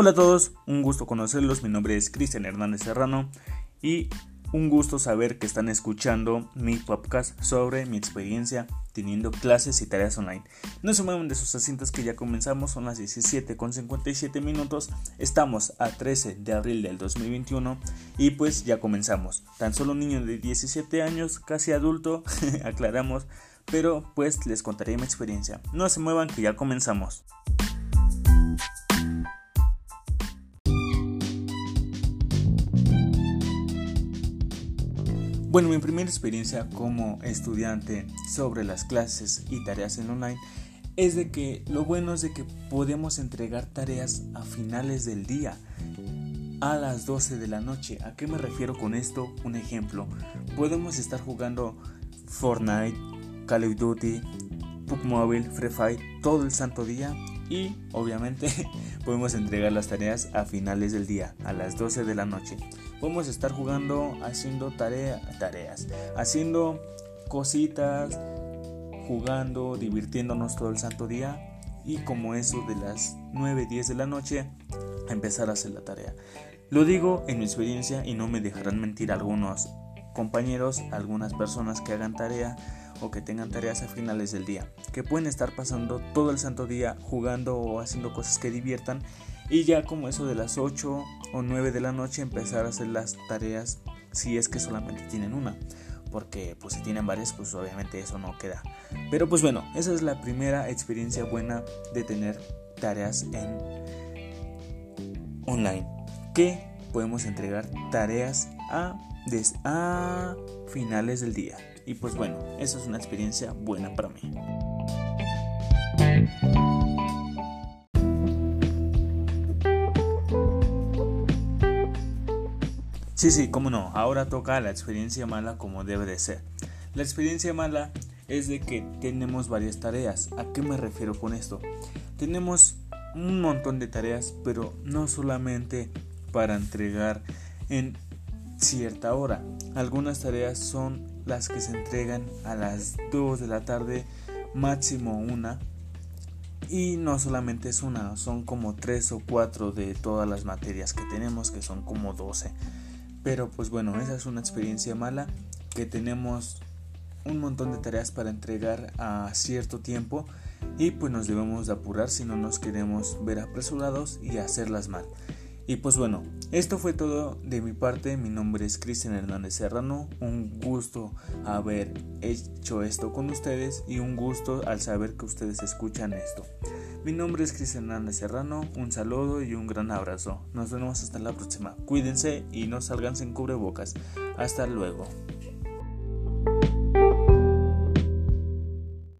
Hola a todos, un gusto conocerlos, mi nombre es Cristian Hernández Serrano y un gusto saber que están escuchando mi podcast sobre mi experiencia teniendo clases y tareas online. No se muevan de sus asientos que ya comenzamos, son las 17 con 57 minutos, estamos a 13 de abril del 2021 y pues ya comenzamos. Tan solo un niño de 17 años, casi adulto, aclaramos, pero pues les contaré mi experiencia. No se muevan que ya comenzamos. Bueno, mi primera experiencia como estudiante sobre las clases y tareas en online es de que lo bueno es de que podemos entregar tareas a finales del día, a las 12 de la noche. ¿A qué me refiero con esto? Un ejemplo, podemos estar jugando Fortnite, Call of Duty, PUBG Mobile, Free Fire todo el santo día y obviamente podemos entregar las tareas a finales del día, a las 12 de la noche podemos estar jugando, haciendo tareas, haciendo cositas, jugando, divirtiéndonos todo el santo día y como eso de las 9, 10 de la noche empezar a hacer la tarea. Lo digo en mi experiencia y no me dejarán mentir algunos compañeros, algunas personas que hagan tarea o que tengan tareas a finales del día, que pueden estar pasando todo el santo día jugando o haciendo cosas que diviertan y ya como eso de las 8 o 9 de la noche empezar a hacer las tareas si es que solamente tienen una porque pues si tienen varias pues obviamente eso no queda. Pero pues bueno esa es la primera experiencia buena de tener tareas en online. Que podemos entregar tareas a, a finales del día y pues bueno esa es una experiencia buena para mí Sí, sí, cómo no. Ahora toca la experiencia mala como debe de ser. La experiencia mala es de que tenemos varias tareas. ¿A qué me refiero con esto? Tenemos un montón de tareas, pero no solamente para entregar en cierta hora. Algunas tareas son las que se entregan a las 2 de la tarde, máximo una. Y no solamente es una, son como 3 o 4 de todas las materias que tenemos, que son como 12. Pero pues bueno, esa es una experiencia mala que tenemos un montón de tareas para entregar a cierto tiempo y pues nos debemos de apurar si no nos queremos ver apresurados y hacerlas mal. Y pues bueno, esto fue todo de mi parte. Mi nombre es Cristian Hernández Serrano. Un gusto haber hecho esto con ustedes y un gusto al saber que ustedes escuchan esto. Mi nombre es Cristian Hernández Serrano. Un saludo y un gran abrazo. Nos vemos hasta la próxima. Cuídense y no salgan sin cubrebocas. Hasta luego.